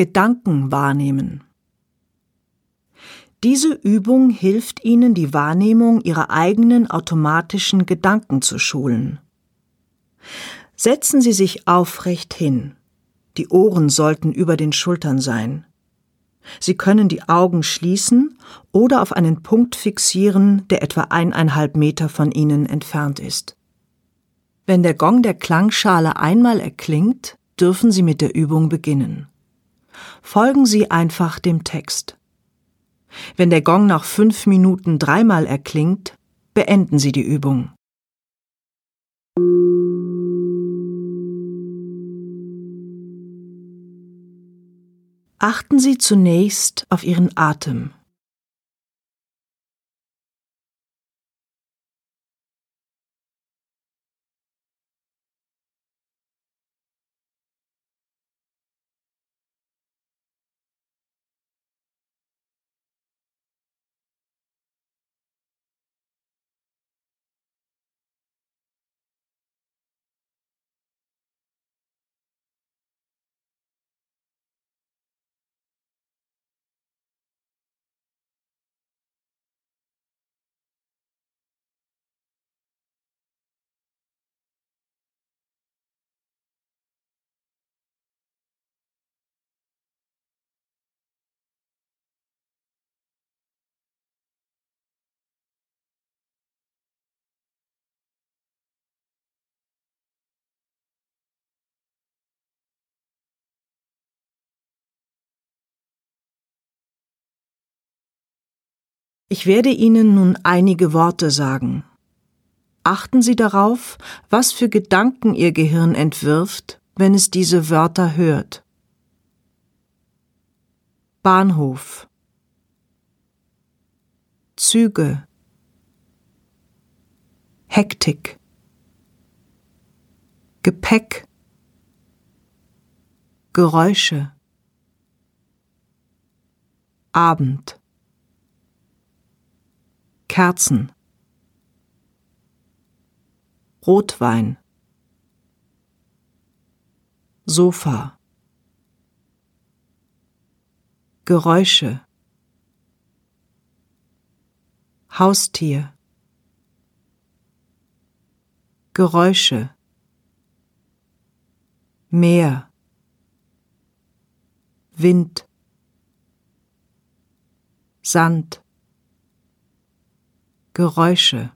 Gedanken wahrnehmen. Diese Übung hilft Ihnen, die Wahrnehmung Ihrer eigenen automatischen Gedanken zu schulen. Setzen Sie sich aufrecht hin. Die Ohren sollten über den Schultern sein. Sie können die Augen schließen oder auf einen Punkt fixieren, der etwa eineinhalb Meter von Ihnen entfernt ist. Wenn der Gong der Klangschale einmal erklingt, dürfen Sie mit der Übung beginnen. Folgen Sie einfach dem Text. Wenn der Gong nach fünf Minuten dreimal erklingt, beenden Sie die Übung. Achten Sie zunächst auf Ihren Atem. Ich werde Ihnen nun einige Worte sagen. Achten Sie darauf, was für Gedanken Ihr Gehirn entwirft, wenn es diese Wörter hört. Bahnhof. Züge. Hektik. Gepäck. Geräusche. Abend Kerzen. Rotwein. Sofa. Geräusche. Haustier. Geräusche. Meer. Wind. Sand Geräusche